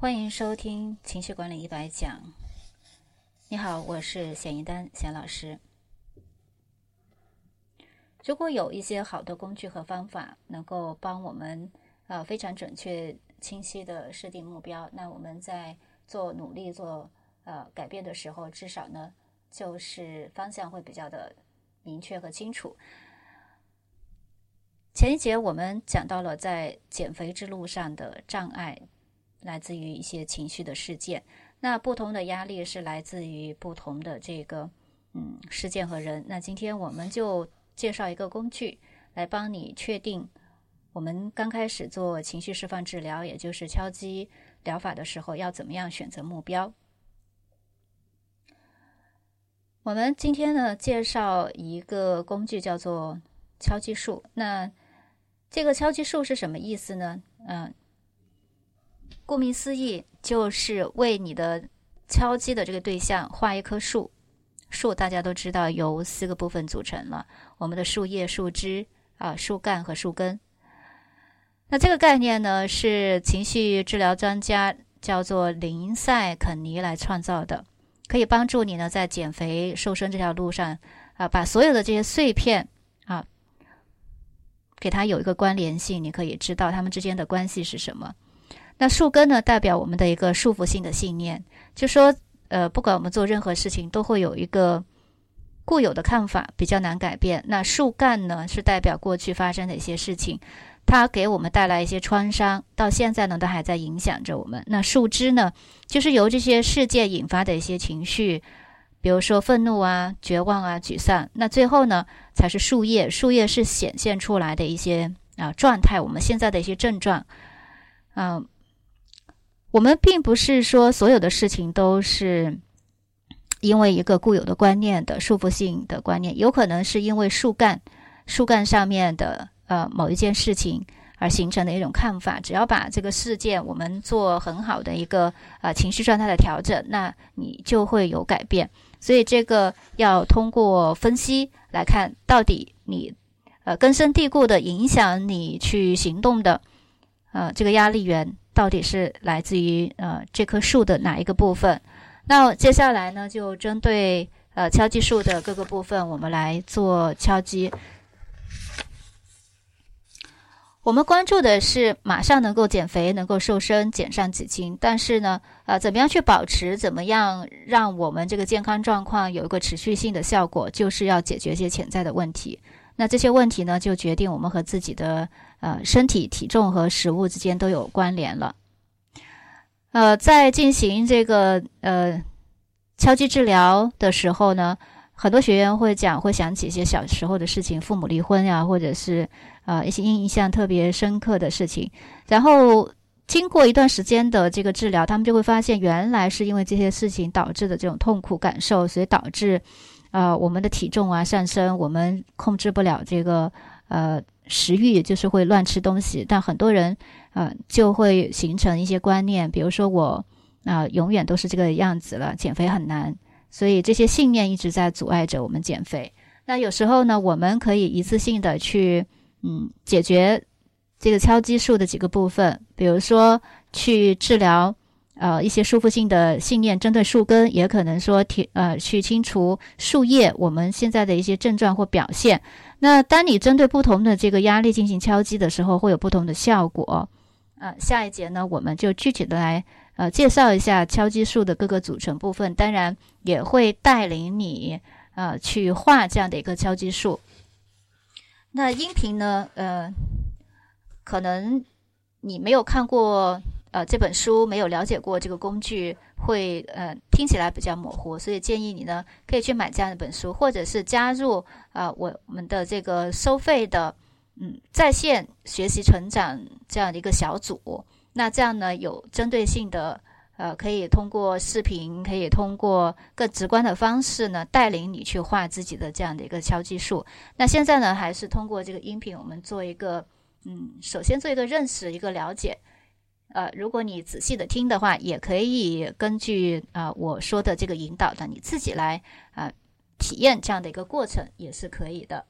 欢迎收听情绪管理一百讲。你好，我是显一丹显老师。如果有一些好的工具和方法，能够帮我们呃非常准确、清晰的设定目标，那我们在做努力、做呃改变的时候，至少呢就是方向会比较的明确和清楚。前一节我们讲到了在减肥之路上的障碍。来自于一些情绪的事件，那不同的压力是来自于不同的这个嗯事件和人。那今天我们就介绍一个工具，来帮你确定我们刚开始做情绪释放治疗，也就是敲击疗法的时候，要怎么样选择目标。我们今天呢介绍一个工具，叫做敲击术。那这个敲击术是什么意思呢？嗯。顾名思义，就是为你的敲击的这个对象画一棵树。树大家都知道由四个部分组成了：我们的树叶、树枝啊、树干和树根。那这个概念呢，是情绪治疗专家叫做林赛肯尼来创造的，可以帮助你呢在减肥瘦身这条路上啊，把所有的这些碎片啊，给它有一个关联性，你可以知道它们之间的关系是什么。那树根呢，代表我们的一个束缚性的信念，就说，呃，不管我们做任何事情，都会有一个固有的看法，比较难改变。那树干呢，是代表过去发生的一些事情，它给我们带来一些创伤，到现在呢，都还在影响着我们。那树枝呢，就是由这些事件引发的一些情绪，比如说愤怒啊、绝望啊、沮丧。那最后呢，才是树叶，树叶是显现出来的一些啊状态，我们现在的一些症状，嗯。我们并不是说所有的事情都是因为一个固有的观念的束缚性的观念，有可能是因为树干树干上面的呃某一件事情而形成的一种看法。只要把这个事件我们做很好的一个呃情绪状态的调整，那你就会有改变。所以这个要通过分析来看，到底你呃根深蒂固的影响你去行动的呃这个压力源。到底是来自于呃这棵树的哪一个部分？那接下来呢，就针对呃敲击树的各个部分，我们来做敲击。我们关注的是马上能够减肥、能够瘦身、减上几斤，但是呢，呃，怎么样去保持？怎么样让我们这个健康状况有一个持续性的效果？就是要解决一些潜在的问题。那这些问题呢，就决定我们和自己的。呃，身体体重和食物之间都有关联了。呃，在进行这个呃敲击治疗的时候呢，很多学员会讲，会想起一些小时候的事情，父母离婚呀，或者是呃一些印象特别深刻的事情。然后经过一段时间的这个治疗，他们就会发现，原来是因为这些事情导致的这种痛苦感受，所以导致呃我们的体重啊上升，我们控制不了这个呃。食欲就是会乱吃东西，但很多人，呃，就会形成一些观念，比如说我，啊，永远都是这个样子了，减肥很难，所以这些信念一直在阻碍着我们减肥。那有时候呢，我们可以一次性的去，嗯，解决这个敲击术的几个部分，比如说去治疗。呃，一些束缚性的信念，针对树根，也可能说提呃去清除树叶。我们现在的一些症状或表现，那当你针对不同的这个压力进行敲击的时候，会有不同的效果。呃，下一节呢，我们就具体的来呃介绍一下敲击术的各个组成部分，当然也会带领你呃去画这样的一个敲击术。那音频呢，呃，可能你没有看过。呃，这本书没有了解过这个工具，会呃听起来比较模糊，所以建议你呢可以去买这样一本书，或者是加入啊我我们的这个收费的嗯在线学习成长这样的一个小组。那这样呢有针对性的呃，可以通过视频，可以通过更直观的方式呢带领你去画自己的这样的一个敲击术。那现在呢还是通过这个音频，我们做一个嗯，首先做一个认识，一个了解。呃，如果你仔细的听的话，也可以根据啊我说的这个引导的，你自己来啊体验这样的一个过程也是可以的。